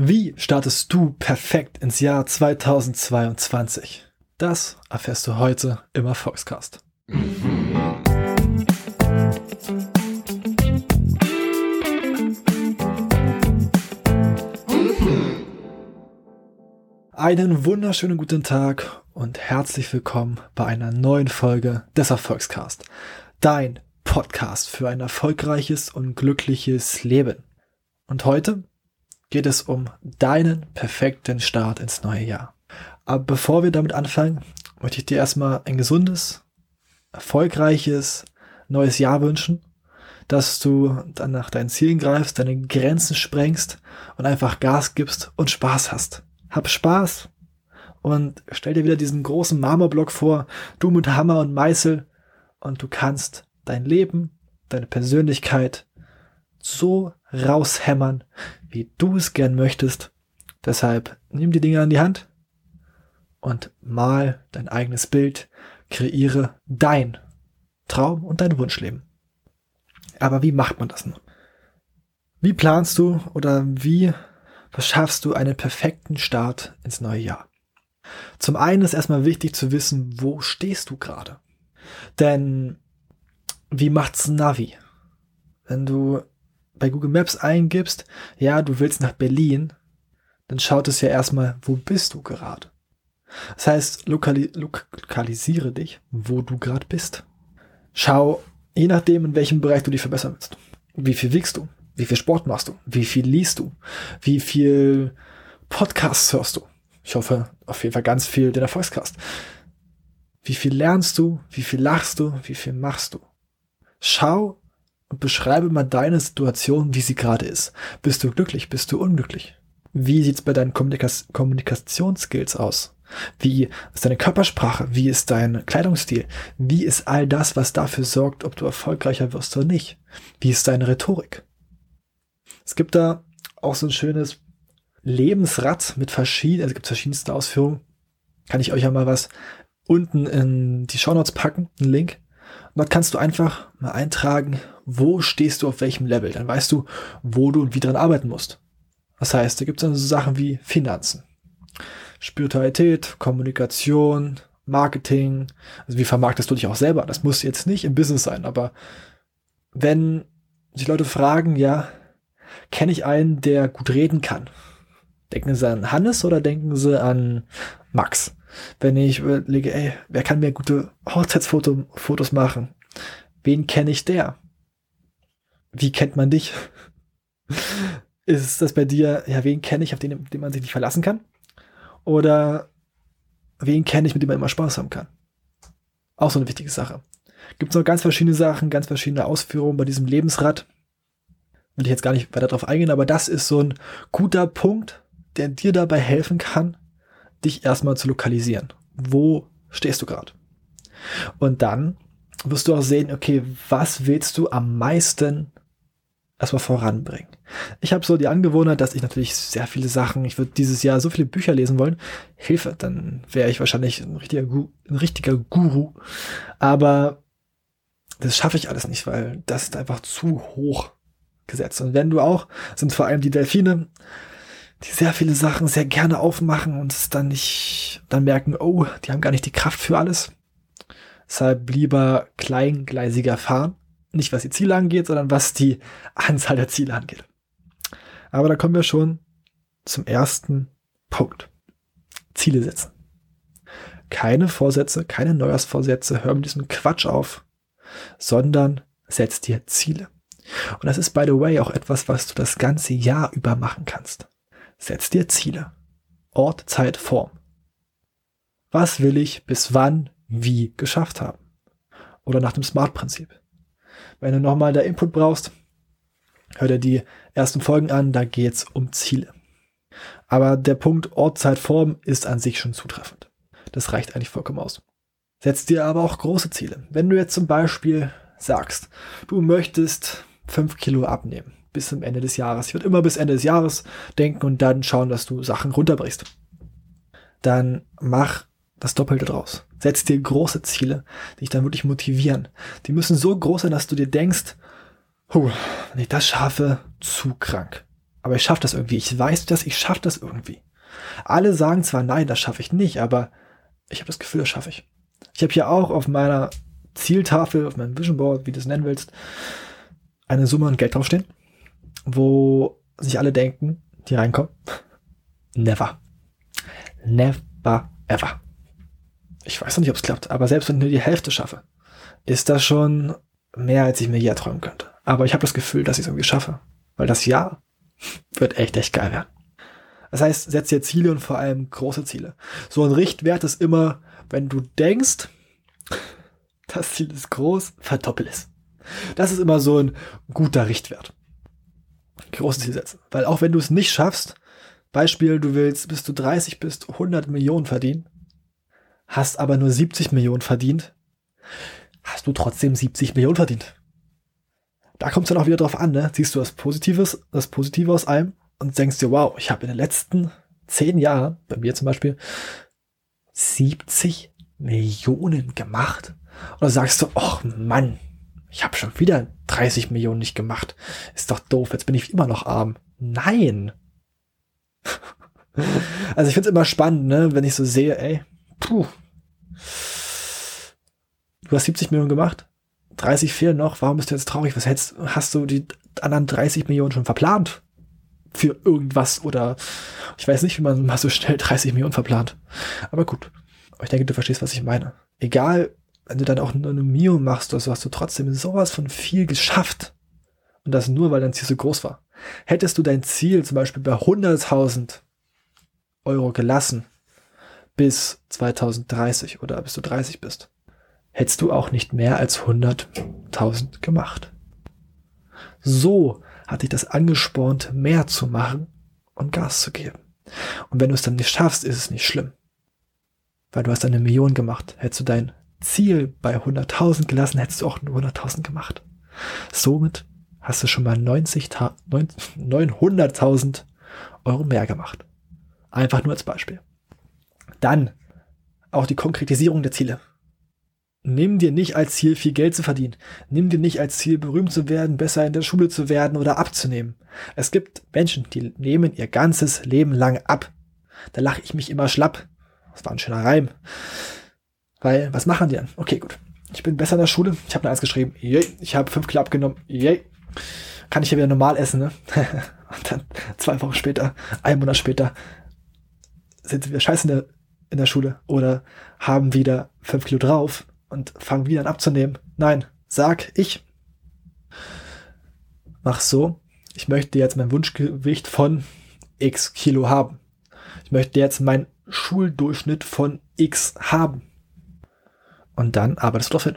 Wie startest du perfekt ins Jahr 2022? Das erfährst du heute im Erfolgscast. Einen wunderschönen guten Tag und herzlich willkommen bei einer neuen Folge des Erfolgscast. Dein Podcast für ein erfolgreiches und glückliches Leben. Und heute geht es um deinen perfekten Start ins neue Jahr. Aber bevor wir damit anfangen, möchte ich dir erstmal ein gesundes, erfolgreiches neues Jahr wünschen, dass du dann nach deinen Zielen greifst, deine Grenzen sprengst und einfach Gas gibst und Spaß hast. Hab Spaß und stell dir wieder diesen großen Marmorblock vor, du mit Hammer und Meißel und du kannst dein Leben, deine Persönlichkeit so raushämmern, wie du es gern möchtest. Deshalb nimm die Dinge an die Hand und mal dein eigenes Bild, kreiere dein Traum und dein Wunschleben. Aber wie macht man das nun? Wie planst du oder wie verschaffst du einen perfekten Start ins neue Jahr? Zum einen ist erstmal wichtig zu wissen, wo stehst du gerade? Denn wie macht's Navi? Wenn du bei Google Maps eingibst, ja, du willst nach Berlin, dann schaut es ja erstmal, wo bist du gerade? Das heißt, lokali lokalisiere dich, wo du gerade bist. Schau, je nachdem, in welchem Bereich du dich verbessern willst. Wie viel wiegst du? Wie viel Sport machst du? Wie viel liest du? Wie viel Podcasts hörst du? Ich hoffe auf jeden Fall ganz viel den Erfolgscast. Wie viel lernst du? Wie viel lachst du? Wie viel machst du? Schau und beschreibe mal deine Situation, wie sie gerade ist. Bist du glücklich? Bist du unglücklich? Wie sieht's bei deinen Kommunika Kommunikationsskills aus? Wie ist deine Körpersprache? Wie ist dein Kleidungsstil? Wie ist all das, was dafür sorgt, ob du erfolgreicher wirst oder nicht? Wie ist deine Rhetorik? Es gibt da auch so ein schönes Lebensrad mit verschiedenen, also es gibt verschiedenste Ausführungen. Kann ich euch ja mal was unten in die Shownotes packen, einen Link. Und dort kannst du einfach mal eintragen, wo stehst du auf welchem Level. Dann weißt du, wo du und wie dran arbeiten musst. Das heißt, da gibt es dann so Sachen wie Finanzen, Spiritualität, Kommunikation, Marketing. Also wie vermarktest du dich auch selber? Das muss jetzt nicht im Business sein, aber wenn sich Leute fragen, ja, kenne ich einen, der gut reden kann? Denken sie an Hannes oder denken sie an Max? Wenn ich überlege, ey, wer kann mir gute Hochzeitsfotos machen? Wen kenne ich der? Wie kennt man dich? Ist das bei dir, ja, wen kenne ich, auf den, den man sich nicht verlassen kann? Oder wen kenne ich, mit dem man immer Spaß haben kann? Auch so eine wichtige Sache. Gibt es noch ganz verschiedene Sachen, ganz verschiedene Ausführungen bei diesem Lebensrad. Will ich jetzt gar nicht weiter drauf eingehen, aber das ist so ein guter Punkt, der dir dabei helfen kann, dich erstmal zu lokalisieren. Wo stehst du gerade? Und dann wirst du auch sehen, okay, was willst du am meisten erstmal voranbringen? Ich habe so die Angewohnheit, dass ich natürlich sehr viele Sachen, ich würde dieses Jahr so viele Bücher lesen wollen. Hilfe, dann wäre ich wahrscheinlich ein richtiger, ein richtiger Guru. Aber das schaffe ich alles nicht, weil das ist einfach zu hoch gesetzt. Und wenn du auch, sind vor allem die Delfine, die sehr viele Sachen sehr gerne aufmachen und es dann nicht, dann merken, oh, die haben gar nicht die Kraft für alles. Deshalb lieber kleingleisiger fahren. Nicht was die Ziele angeht, sondern was die Anzahl der Ziele angeht. Aber da kommen wir schon zum ersten Punkt. Ziele setzen. Keine Vorsätze, keine Neujahrsvorsätze, hör mit diesem Quatsch auf, sondern setz dir Ziele. Und das ist, by the way, auch etwas, was du das ganze Jahr über machen kannst. Setz dir Ziele. Ort, Zeit, Form. Was will ich bis wann, wie geschafft haben? Oder nach dem Smart-Prinzip. Wenn du nochmal da Input brauchst, hör dir die ersten Folgen an, da geht's um Ziele. Aber der Punkt Ort, Zeit, Form ist an sich schon zutreffend. Das reicht eigentlich vollkommen aus. Setz dir aber auch große Ziele. Wenn du jetzt zum Beispiel sagst, du möchtest fünf Kilo abnehmen, bis zum Ende des Jahres. Ich würde immer bis Ende des Jahres denken und dann schauen, dass du Sachen runterbrichst. Dann mach das Doppelte draus. Setz dir große Ziele, die dich dann wirklich motivieren. Die müssen so groß sein, dass du dir denkst, oh, wenn ich das schaffe, zu krank. Aber ich schaffe das irgendwie. Ich weiß das, ich schaffe das irgendwie. Alle sagen zwar, nein, das schaffe ich nicht, aber ich habe das Gefühl, das schaffe ich. Ich habe hier auch auf meiner Zieltafel, auf meinem Vision Board, wie du es nennen willst, eine Summe an Geld draufstehen, wo sich alle denken, die reinkommen, never. Never ever. Ich weiß noch nicht, ob es klappt, aber selbst wenn ich nur die Hälfte schaffe, ist das schon mehr, als ich mir je erträumen könnte. Aber ich habe das Gefühl, dass ich es irgendwie schaffe, weil das Jahr wird echt, echt geil werden. Das heißt, setz dir Ziele und vor allem große Ziele. So ein Richtwert ist immer, wenn du denkst, das Ziel ist groß, verdoppel es. Das ist immer so ein guter Richtwert. Großes Ziel setzen. Weil auch wenn du es nicht schaffst, Beispiel, du willst, bis du 30 bist, 100 Millionen verdienen, hast aber nur 70 Millionen verdient, hast du trotzdem 70 Millionen verdient. Da kommt es dann auch wieder drauf an, ne? Siehst du das Positives, das Positive aus allem und denkst dir, wow, ich habe in den letzten zehn Jahren, bei mir zum Beispiel, 70 Millionen gemacht. Oder sagst du, ach Mann, ich habe schon wieder 30 Millionen nicht gemacht. Ist doch doof, jetzt bin ich immer noch arm. Nein. also ich finde es immer spannend, ne, wenn ich so sehe, ey, puh, du hast 70 Millionen gemacht, 30 fehlen noch, warum bist du jetzt traurig? Was hättest, hast du die anderen 30 Millionen schon verplant? Für irgendwas oder ich weiß nicht, wie man mal so schnell 30 Millionen verplant. Aber gut. Aber ich denke, du verstehst, was ich meine. Egal, wenn du dann auch nur eine Mio machst oder hast du trotzdem sowas von viel geschafft. Und das nur, weil dein Ziel so groß war. Hättest du dein Ziel zum Beispiel bei 100.000 Euro gelassen bis 2030 oder bis du 30 bist, hättest du auch nicht mehr als 100.000 gemacht. So hat dich das angespornt, mehr zu machen und Gas zu geben. Und wenn du es dann nicht schaffst, ist es nicht schlimm. Weil du hast eine Million gemacht. Hättest du dein Ziel bei 100.000 gelassen, hättest du auch nur 100.000 gemacht. Somit hast du schon mal 90, 900.000 Euro mehr gemacht. Einfach nur als Beispiel. Dann auch die Konkretisierung der Ziele. Nimm dir nicht als Ziel, viel Geld zu verdienen. Nimm dir nicht als Ziel, berühmt zu werden, besser in der Schule zu werden oder abzunehmen. Es gibt Menschen, die nehmen ihr ganzes Leben lang ab. Da lache ich mich immer schlapp. Das war ein schöner Reim. Weil, was machen die dann? Okay, gut. Ich bin besser in der Schule. Ich habe eine Eins geschrieben. Yay. Ich habe fünf Kilo abgenommen. Yay. Kann ich ja wieder normal essen, ne? Und dann zwei Wochen später, ein Monat später, sind sie wieder scheiße in der, in der Schule oder haben wieder fünf Kilo drauf und fangen wieder an abzunehmen. Nein, sag ich. Mach so. Ich möchte jetzt mein Wunschgewicht von x Kilo haben. Ich möchte jetzt meinen Schuldurchschnitt von x haben. Und dann arbeitest du darauf hin.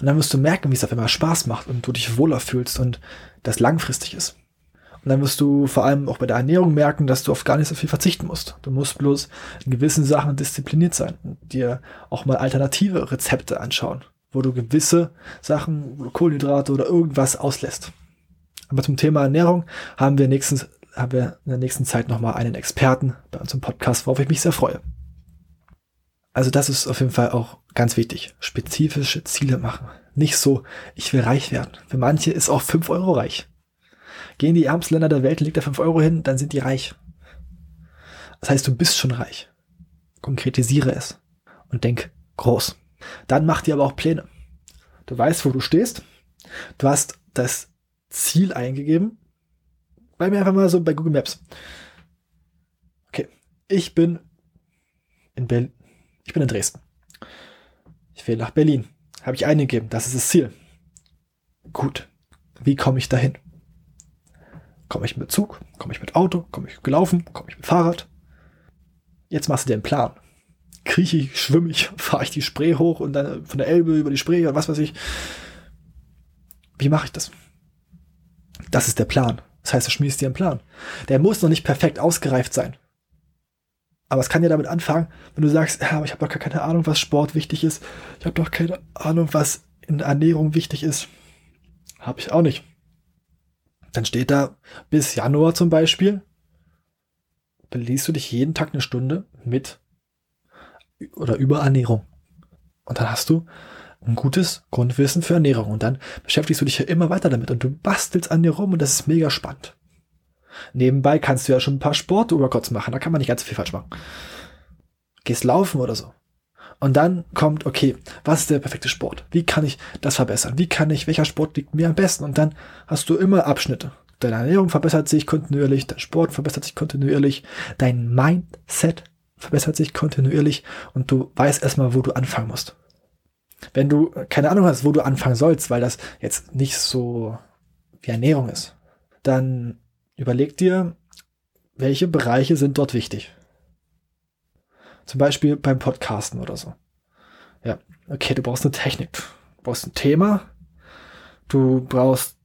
Und dann wirst du merken, wie es auf einmal Spaß macht und du dich wohler fühlst und das langfristig ist. Und dann wirst du vor allem auch bei der Ernährung merken, dass du auf gar nicht so viel verzichten musst. Du musst bloß in gewissen Sachen diszipliniert sein und dir auch mal alternative Rezepte anschauen, wo du gewisse Sachen, Kohlenhydrate oder irgendwas auslässt. Aber zum Thema Ernährung haben wir, nächstens, haben wir in der nächsten Zeit nochmal einen Experten bei uns im Podcast, worauf ich mich sehr freue. Also das ist auf jeden Fall auch ganz wichtig. Spezifische Ziele machen. Nicht so, ich will reich werden. Für manche ist auch 5 Euro reich. Gehen die ärmsten Länder der Welt, legt da 5 Euro hin, dann sind die reich. Das heißt, du bist schon reich. Konkretisiere es und denk groß. Dann mach dir aber auch Pläne. Du weißt, wo du stehst. Du hast das Ziel eingegeben. Bei mir einfach mal so bei Google Maps. Okay, ich bin in Berlin. Ich bin in Dresden. Ich will nach Berlin. Habe ich eingegeben. Das ist das Ziel. Gut. Wie komme ich dahin? Komme ich mit Zug? Komme ich mit Auto? Komme ich gelaufen? Komme ich mit Fahrrad? Jetzt machst du dir einen Plan. Krieche ich, schwimme ich, fahre ich die Spree hoch und dann von der Elbe über die Spree oder was weiß ich. Wie mache ich das? Das ist der Plan. Das heißt, du schmiedest dir einen Plan. Der muss noch nicht perfekt ausgereift sein. Aber es kann ja damit anfangen, wenn du sagst, ja, aber ich habe doch gar keine Ahnung, was Sport wichtig ist. Ich habe doch keine Ahnung, was in Ernährung wichtig ist. Habe ich auch nicht. Dann steht da bis Januar zum Beispiel, beliest du dich jeden Tag eine Stunde mit oder über Ernährung. Und dann hast du ein gutes Grundwissen für Ernährung. Und dann beschäftigst du dich ja immer weiter damit und du bastelst an dir rum und das ist mega spannend. Nebenbei kannst du ja schon ein paar Sport-Workouts machen, da kann man nicht ganz viel falsch machen. Gehst laufen oder so. Und dann kommt, okay, was ist der perfekte Sport? Wie kann ich das verbessern? Wie kann ich, welcher Sport liegt mir am besten? Und dann hast du immer Abschnitte. Deine Ernährung verbessert sich kontinuierlich, dein Sport verbessert sich kontinuierlich, dein Mindset verbessert sich kontinuierlich und du weißt erstmal, wo du anfangen musst. Wenn du keine Ahnung hast, wo du anfangen sollst, weil das jetzt nicht so wie Ernährung ist, dann überleg dir, welche Bereiche sind dort wichtig. Zum Beispiel beim Podcasten oder so. Ja, okay, du brauchst eine Technik, du brauchst ein Thema, du brauchst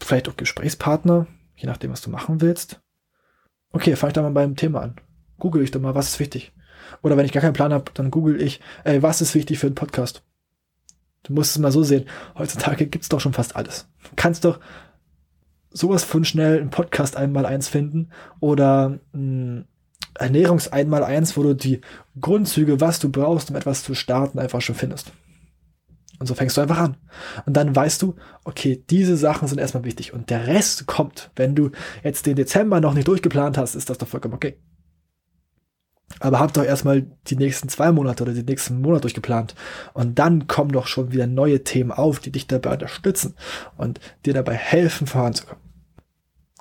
vielleicht auch Gesprächspartner, je nachdem, was du machen willst. Okay, fang ich da mal beim Thema an. Google ich da mal, was ist wichtig. Oder wenn ich gar keinen Plan habe, dann google ich, ey, was ist wichtig für einen Podcast? Du musst es mal so sehen. Heutzutage gibt's doch schon fast alles. Du kannst doch sowas von schnell einen Podcast einmal eins finden oder ein Ernährungs einmal eins, wo du die Grundzüge, was du brauchst, um etwas zu starten, einfach schon findest. Und so fängst du einfach an. Und dann weißt du, okay, diese Sachen sind erstmal wichtig. Und der Rest kommt. Wenn du jetzt den Dezember noch nicht durchgeplant hast, ist das doch vollkommen okay. Aber hab doch erstmal die nächsten zwei Monate oder den nächsten Monat durchgeplant. Und dann kommen doch schon wieder neue Themen auf, die dich dabei unterstützen und dir dabei helfen, voranzukommen.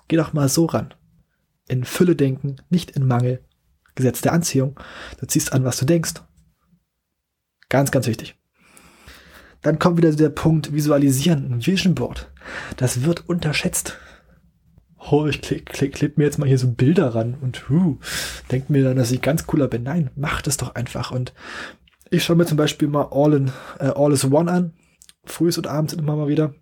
Geh doch mal so ran. In Fülle denken, nicht in Mangel. Gesetz der Anziehung. Du ziehst an, was du denkst. Ganz, ganz wichtig. Dann kommt wieder der Punkt Visualisieren, ein Vision Board. Das wird unterschätzt oh, ich klick, klick, klick mir jetzt mal hier so Bilder ran und huh, denkt mir dann, dass ich ganz cooler bin. Nein, mach das doch einfach. Und ich schaue mir zum Beispiel mal All, in, äh, All is One an, frühs und abends immer mal wieder,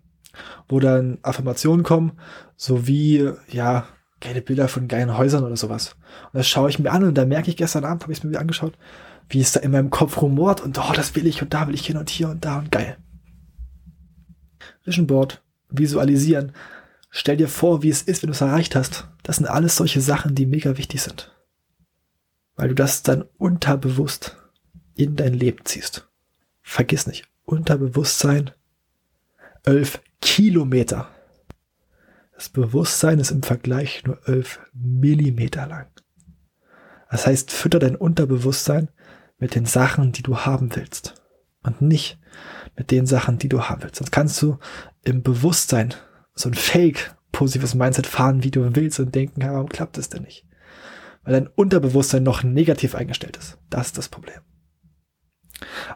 wo dann Affirmationen kommen, sowie, ja, geile Bilder von geilen Häusern oder sowas. Und das schaue ich mir an und da merke ich gestern Abend, habe ich es mir wieder angeschaut, wie es da in meinem Kopf rumort und oh, das will ich und da will ich hin und hier und da und geil. Vision Board, visualisieren, Stell dir vor, wie es ist, wenn du es erreicht hast. Das sind alles solche Sachen, die mega wichtig sind. Weil du das dann unterbewusst in dein Leben ziehst. Vergiss nicht, Unterbewusstsein, elf Kilometer. Das Bewusstsein ist im Vergleich nur elf Millimeter lang. Das heißt, fütter dein Unterbewusstsein mit den Sachen, die du haben willst. Und nicht mit den Sachen, die du haben willst. Sonst kannst du im Bewusstsein so ein Fake positives Mindset fahren, wie du willst und denken, ja, warum klappt das denn nicht? Weil dein Unterbewusstsein noch negativ eingestellt ist. Das ist das Problem.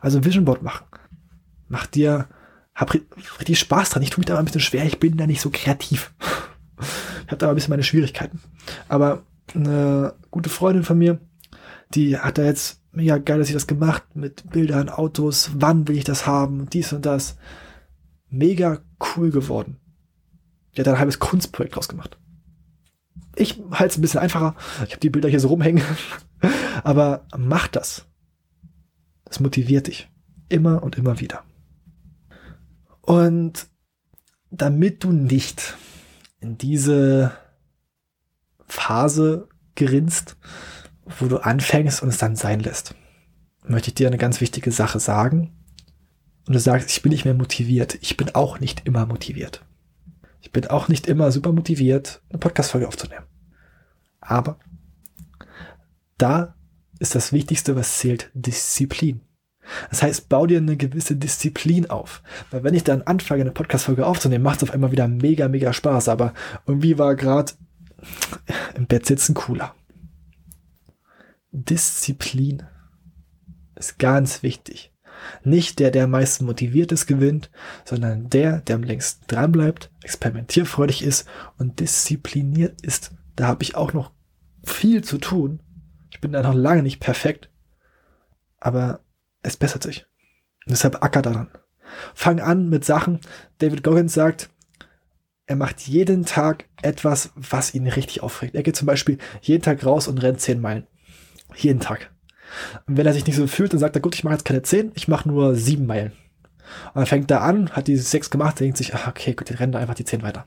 Also Vision Board machen. Mach dir, hab richtig Spaß dran. Ich tue mich da ein bisschen schwer. Ich bin da nicht so kreativ. Ich habe da ein bisschen meine Schwierigkeiten. Aber eine gute Freundin von mir, die hat da jetzt mega geil, dass ich das gemacht mit Bildern, Autos, wann will ich das haben, dies und das. Mega cool geworden. Der hat ein halbes Kunstprojekt draus gemacht. Ich halte es ein bisschen einfacher. Ich habe die Bilder hier so rumhängen. Aber mach das. Das motiviert dich. Immer und immer wieder. Und damit du nicht in diese Phase gerinst, wo du anfängst und es dann sein lässt, möchte ich dir eine ganz wichtige Sache sagen. Und du sagst, ich bin nicht mehr motiviert. Ich bin auch nicht immer motiviert. Ich bin auch nicht immer super motiviert, eine Podcast-Folge aufzunehmen. Aber da ist das Wichtigste, was zählt, Disziplin. Das heißt, bau dir eine gewisse Disziplin auf. Weil wenn ich dann anfange, eine Podcast-Folge aufzunehmen, macht es auf einmal wieder mega, mega Spaß. Aber irgendwie war gerade im Bett sitzen cooler. Disziplin ist ganz wichtig. Nicht der, der am meisten motiviert ist, gewinnt, sondern der, der am längsten dran bleibt, experimentierfreudig ist und diszipliniert ist. Da habe ich auch noch viel zu tun. Ich bin da noch lange nicht perfekt, aber es bessert sich. Und deshalb acker daran. Fang an mit Sachen. David Goggins sagt, er macht jeden Tag etwas, was ihn richtig aufregt. Er geht zum Beispiel jeden Tag raus und rennt zehn Meilen. Jeden Tag. Und wenn er sich nicht so fühlt, dann sagt er, gut, ich mache jetzt keine 10, ich mache nur 7 Meilen. Und dann fängt er an, hat die 6 gemacht, denkt sich, ach, okay, gut, ich renne einfach die 10 weiter.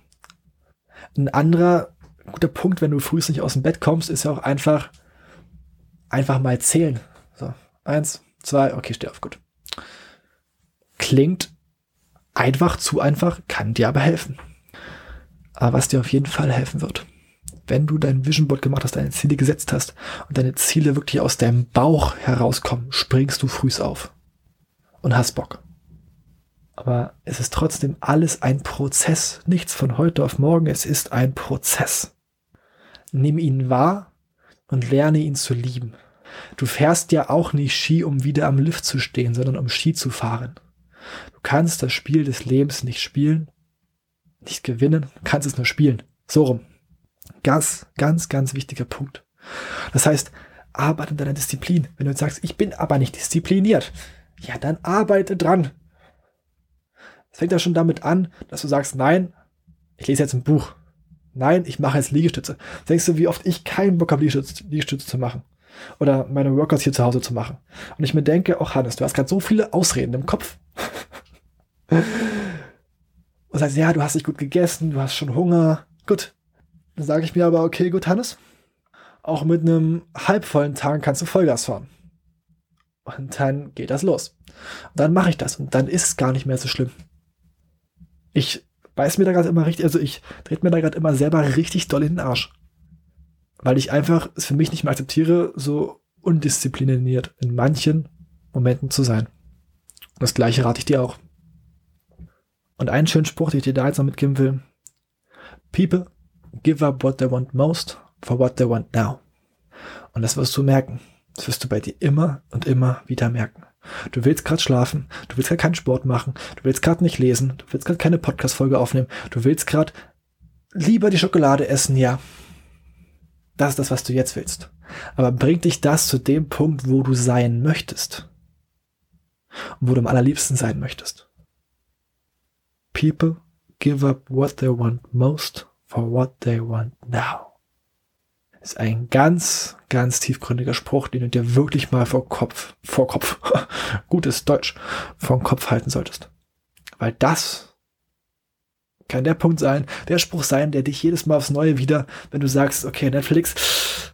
Ein anderer guter Punkt, wenn du frühst nicht aus dem Bett kommst, ist ja auch einfach, einfach mal zählen. So, eins, zwei, okay, steh auf, gut. Klingt einfach, zu einfach, kann dir aber helfen. Aber was dir auf jeden Fall helfen wird, wenn du dein Vision Board gemacht hast, deine Ziele gesetzt hast und deine Ziele wirklich aus deinem Bauch herauskommen, springst du frühs auf und hast Bock. Aber es ist trotzdem alles ein Prozess, nichts von heute auf morgen, es ist ein Prozess. Nimm ihn wahr und lerne ihn zu lieben. Du fährst ja auch nicht Ski, um wieder am Lift zu stehen, sondern um Ski zu fahren. Du kannst das Spiel des Lebens nicht spielen, nicht gewinnen, kannst es nur spielen. So rum. Ganz, ganz, ganz wichtiger Punkt. Das heißt, arbeite an deiner Disziplin. Wenn du jetzt sagst, ich bin aber nicht diszipliniert, ja, dann arbeite dran. Es fängt ja schon damit an, dass du sagst, nein, ich lese jetzt ein Buch. Nein, ich mache jetzt Liegestütze. Denkst du, wie oft ich keinen Bock habe, Liegestütze, Liegestütze zu machen? Oder meine Workouts hier zu Hause zu machen? Und ich mir denke, auch oh Hannes, du hast gerade so viele Ausreden im Kopf. Und sagst, ja, du hast nicht gut gegessen, du hast schon Hunger. Gut. Dann sage ich mir aber, okay, gut, Hannes. Auch mit einem halbvollen Tag kannst du Vollgas fahren. Und dann geht das los. Und dann mache ich das. Und dann ist es gar nicht mehr so schlimm. Ich beiß mir da gerade immer richtig, also ich drehe mir da gerade immer selber richtig doll in den Arsch. Weil ich einfach es für mich nicht mehr akzeptiere, so undiszipliniert in manchen Momenten zu sein. Das gleiche rate ich dir auch. Und einen schönen Spruch, den ich dir da jetzt noch mitgeben will. People give up what they want most for what they want now. Und das wirst du merken. Das wirst du bei dir immer und immer wieder merken. Du willst gerade schlafen, du willst gerade keinen Sport machen, du willst gerade nicht lesen, du willst gerade keine Podcast-Folge aufnehmen, du willst gerade lieber die Schokolade essen, ja. Das ist das, was du jetzt willst. Aber bringt dich das zu dem Punkt, wo du sein möchtest? Und wo du am allerliebsten sein möchtest? People give up what they want most for what they want now ist ein ganz, ganz tiefgründiger Spruch, den du dir wirklich mal vor Kopf, vor Kopf, gutes Deutsch, vor Kopf halten solltest. Weil das kann der Punkt sein, der Spruch sein, der dich jedes Mal aufs Neue wieder, wenn du sagst, okay, Netflix,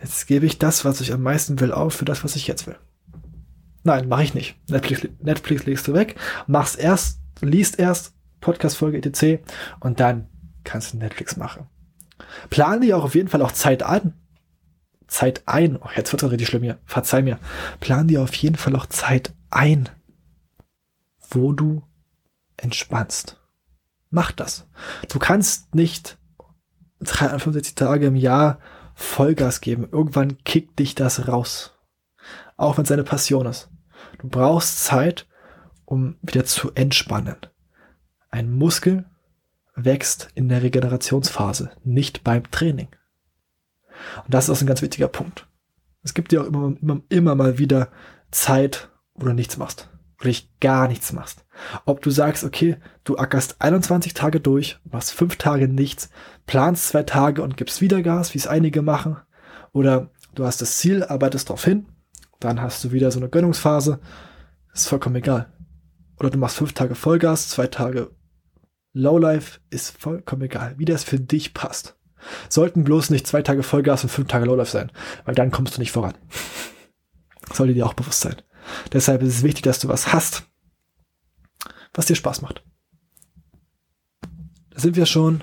jetzt gebe ich das, was ich am meisten will, auf für das, was ich jetzt will. Nein, mache ich nicht. Netflix, Netflix legst du weg, machst erst, liest erst Podcast-Folge etc. und dann kannst du Netflix machen. Plan dir auch auf jeden Fall auch Zeit an. Zeit ein. Oh, jetzt wird es richtig schlimm hier. Verzeih mir. Plan dir auf jeden Fall auch Zeit ein, wo du entspannst. Mach das. Du kannst nicht 365 Tage im Jahr Vollgas geben. Irgendwann kickt dich das raus. Auch wenn es deine Passion ist. Du brauchst Zeit, um wieder zu entspannen. Ein Muskel wächst in der Regenerationsphase, nicht beim Training. Und das ist ein ganz wichtiger Punkt. Es gibt dir auch immer, immer, immer mal wieder Zeit, wo du nichts machst. Du gar nichts machst. Ob du sagst, okay, du ackerst 21 Tage durch, machst fünf Tage nichts, planst zwei Tage und gibst wieder Gas, wie es einige machen. Oder du hast das Ziel, arbeitest darauf hin, dann hast du wieder so eine Gönnungsphase. Ist vollkommen egal. Oder du machst fünf Tage Vollgas, zwei Tage Lowlife ist vollkommen egal, wie das für dich passt. Sollten bloß nicht zwei Tage Vollgas und fünf Tage Lowlife sein, weil dann kommst du nicht voran. Sollte dir auch bewusst sein. Deshalb ist es wichtig, dass du was hast, was dir Spaß macht. Da sind wir schon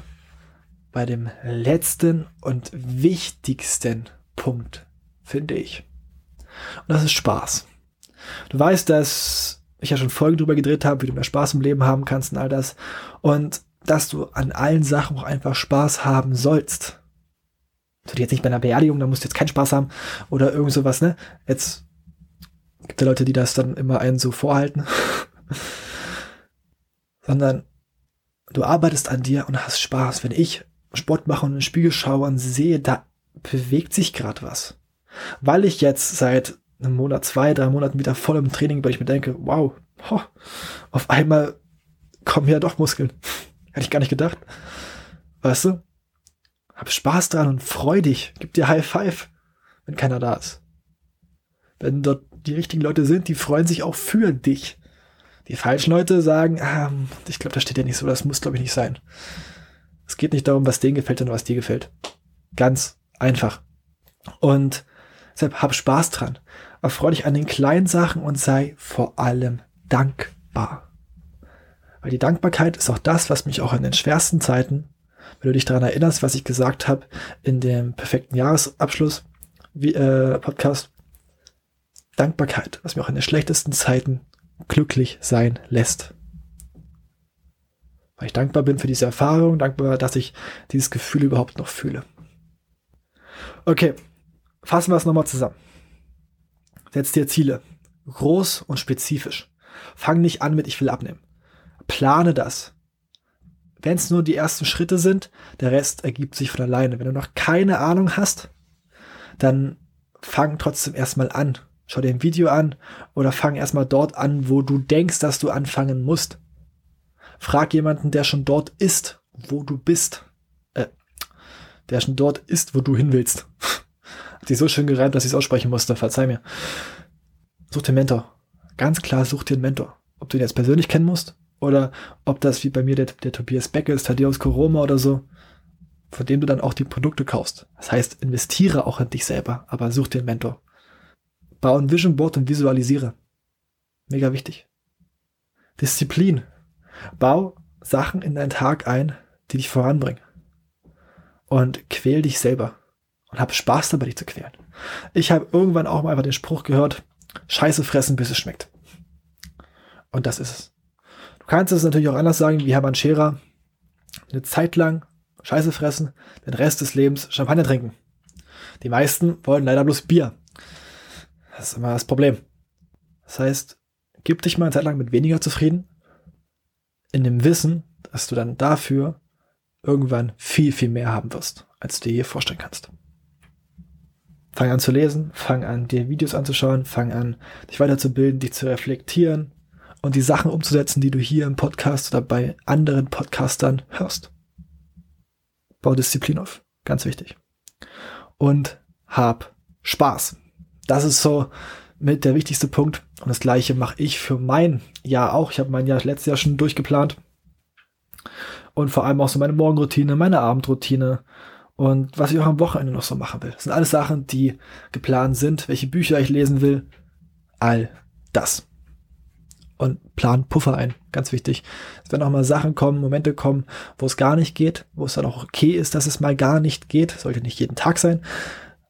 bei dem letzten und wichtigsten Punkt, finde ich. Und das ist Spaß. Du weißt, dass ich ja schon Folgen drüber gedreht habe, wie du mehr Spaß im Leben haben kannst und all das. Und dass du an allen Sachen auch einfach Spaß haben sollst. Du jetzt nicht bei einer Beerdigung, da musst du jetzt keinen Spaß haben oder irgend sowas, ne? Jetzt gibt es Leute, die das dann immer einen so vorhalten. Sondern du arbeitest an dir und hast Spaß. Wenn ich Sport mache und in den Spiegel schaue und sehe, da bewegt sich gerade was. Weil ich jetzt seit einem Monat, zwei, drei Monaten wieder voll im Training, weil ich mir denke, wow, ho, auf einmal kommen ja doch Muskeln. Hätte ich gar nicht gedacht. Weißt du? Hab Spaß dran und freu dich. Gib dir High Five, wenn keiner da ist. Wenn dort die richtigen Leute sind, die freuen sich auch für dich. Die falschen Leute sagen, ah, ich glaube, das steht ja nicht so, das muss, glaube ich, nicht sein. Es geht nicht darum, was denen gefällt, sondern was dir gefällt. Ganz einfach. Und deshalb hab Spaß dran. Erfreu dich an den kleinen Sachen und sei vor allem dankbar. Weil die Dankbarkeit ist auch das, was mich auch in den schwersten Zeiten wenn du dich daran erinnerst, was ich gesagt habe in dem perfekten Jahresabschluss wie, äh, Podcast. Dankbarkeit, was mir auch in den schlechtesten Zeiten glücklich sein lässt. Weil ich dankbar bin für diese Erfahrung, dankbar, dass ich dieses Gefühl überhaupt noch fühle. Okay, fassen wir es nochmal zusammen. Setz dir Ziele. Groß und spezifisch. Fang nicht an mit ich will abnehmen. Plane das. Wenn es nur die ersten Schritte sind, der Rest ergibt sich von alleine. Wenn du noch keine Ahnung hast, dann fang trotzdem erstmal an. Schau dir ein Video an oder fang erstmal dort an, wo du denkst, dass du anfangen musst. Frag jemanden, der schon dort ist, wo du bist. Äh, der schon dort ist, wo du hin willst. Hat sich so schön gereimt, dass ich es aussprechen musste. Verzeih mir. Such dir einen Mentor. Ganz klar, such dir einen Mentor. Ob du ihn jetzt persönlich kennen musst oder ob das wie bei mir der, der Tobias Becker ist, Thaddeus Koroma oder so, von dem du dann auch die Produkte kaufst. Das heißt, investiere auch in dich selber, aber such dir einen Mentor. Bau ein Vision Board und visualisiere. Mega wichtig. Disziplin. Bau Sachen in deinen Tag ein, die dich voranbringen. Und quäl dich selber. Und hab Spaß dabei, dich zu quälen. Ich habe irgendwann auch mal einfach den Spruch gehört, Scheiße fressen, bis es schmeckt. Und das ist es. Du kannst es natürlich auch anders sagen, wie Hermann Scherer. Eine Zeit lang Scheiße fressen, den Rest des Lebens Champagner trinken. Die meisten wollen leider bloß Bier. Das ist immer das Problem. Das heißt, gib dich mal eine Zeit lang mit weniger zufrieden in dem Wissen, dass du dann dafür irgendwann viel, viel mehr haben wirst, als du dir je vorstellen kannst. Fang an zu lesen, fang an, dir Videos anzuschauen, fang an, dich weiterzubilden, dich zu reflektieren und die Sachen umzusetzen, die du hier im Podcast oder bei anderen Podcastern hörst. Bau Disziplin auf. Ganz wichtig. Und hab Spaß. Das ist so mit der wichtigste Punkt. Und das gleiche mache ich für mein Jahr auch. Ich habe mein Jahr letztes Jahr schon durchgeplant. Und vor allem auch so meine Morgenroutine, meine Abendroutine und was ich auch am Wochenende noch so machen will. Das sind alles Sachen, die geplant sind, welche Bücher ich lesen will. All das. Und plan Puffer ein, ganz wichtig. Es werden auch mal Sachen kommen, Momente kommen, wo es gar nicht geht, wo es dann auch okay ist, dass es mal gar nicht geht. Sollte nicht jeden Tag sein.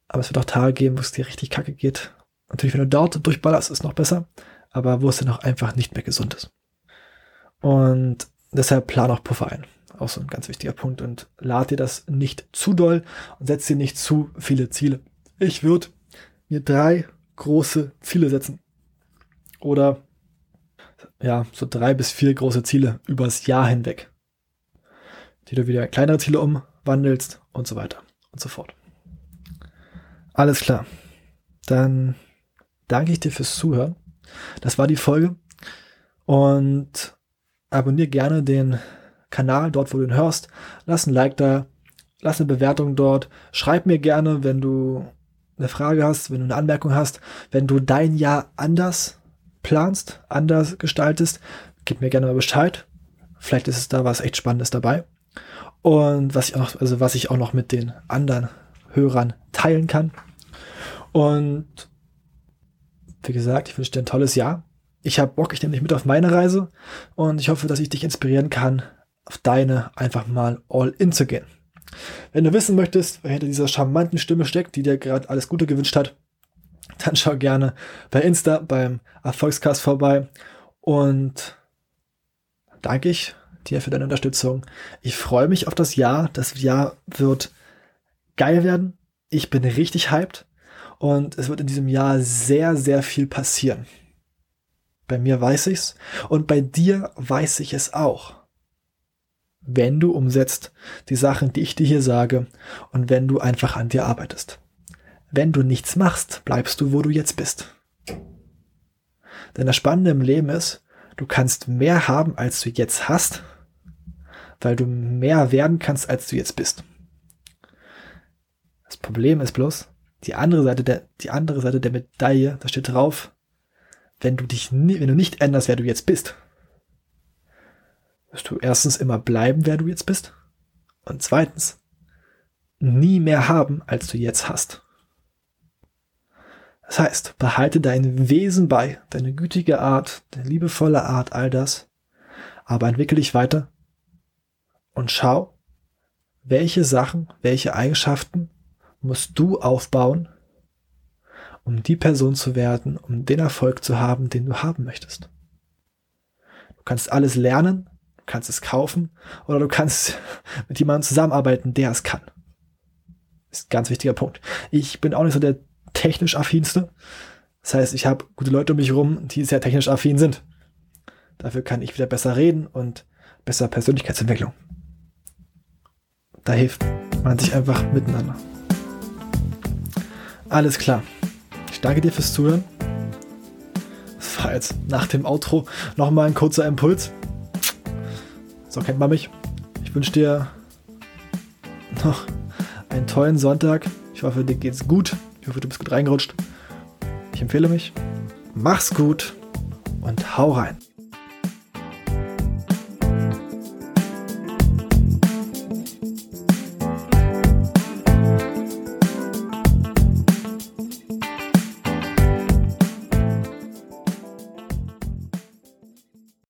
Aber es wird auch Tage geben, wo es dir richtig kacke geht Natürlich, wenn du dort durchballerst, ist noch besser, aber wo es dann auch einfach nicht mehr gesund ist. Und deshalb plan auch Puffer ein. Auch so ein ganz wichtiger Punkt. Und lad dir das nicht zu doll und setz dir nicht zu viele Ziele. Ich würde mir drei große Ziele setzen. Oder ja, so drei bis vier große Ziele übers Jahr hinweg. Die du wieder kleinere Ziele umwandelst und so weiter und so fort. Alles klar. Dann danke ich dir fürs Zuhören. Das war die Folge. Und abonniere gerne den Kanal dort, wo du ihn hörst. Lass ein Like da, lass eine Bewertung dort. Schreib mir gerne, wenn du eine Frage hast, wenn du eine Anmerkung hast, wenn du dein Jahr anders planst, anders gestaltest, gib mir gerne mal Bescheid. Vielleicht ist es da was echt Spannendes dabei. Und was ich auch noch, also was ich auch noch mit den anderen Hörern teilen kann. Und wie gesagt, ich wünsche dir ein tolles Jahr. Ich habe Bock, ich nehme dich mit auf meine Reise und ich hoffe, dass ich dich inspirieren kann, auf deine einfach mal all in zu gehen. Wenn du wissen möchtest, wer hinter dieser charmanten Stimme steckt, die dir gerade alles Gute gewünscht hat, dann schau gerne bei Insta beim Erfolgscast vorbei und danke ich dir für deine Unterstützung. Ich freue mich auf das Jahr. Das Jahr wird geil werden. Ich bin richtig hyped. Und es wird in diesem Jahr sehr, sehr viel passieren. Bei mir weiß ich's und bei dir weiß ich es auch. Wenn du umsetzt die Sachen, die ich dir hier sage und wenn du einfach an dir arbeitest. Wenn du nichts machst, bleibst du, wo du jetzt bist. Denn das Spannende im Leben ist, du kannst mehr haben, als du jetzt hast, weil du mehr werden kannst, als du jetzt bist. Das Problem ist bloß, die andere Seite der, die andere Seite der Medaille, da steht drauf, wenn du dich nie, wenn du nicht änderst, wer du jetzt bist, wirst du erstens immer bleiben, wer du jetzt bist. Und zweitens, nie mehr haben, als du jetzt hast. Das heißt, behalte dein Wesen bei, deine gütige Art, deine liebevolle Art, all das, aber entwickle dich weiter und schau, welche Sachen, welche Eigenschaften musst du aufbauen, um die Person zu werden, um den Erfolg zu haben, den du haben möchtest. Du kannst alles lernen, du kannst es kaufen oder du kannst mit jemandem zusammenarbeiten, der es kann. Ist ein ganz wichtiger Punkt. Ich bin auch nicht so der technisch affinste. Das heißt, ich habe gute Leute um mich herum, die sehr technisch affin sind. Dafür kann ich wieder besser reden und besser Persönlichkeitsentwicklung. Da hilft man sich einfach miteinander. Alles klar. Ich danke dir fürs Zuhören. Das war jetzt nach dem Outro nochmal ein kurzer Impuls. So kennt man mich. Ich wünsche dir noch einen tollen Sonntag. Ich hoffe, dir geht's gut. Ich hoffe, du bist gut reingerutscht. Ich empfehle mich. Mach's gut und hau rein.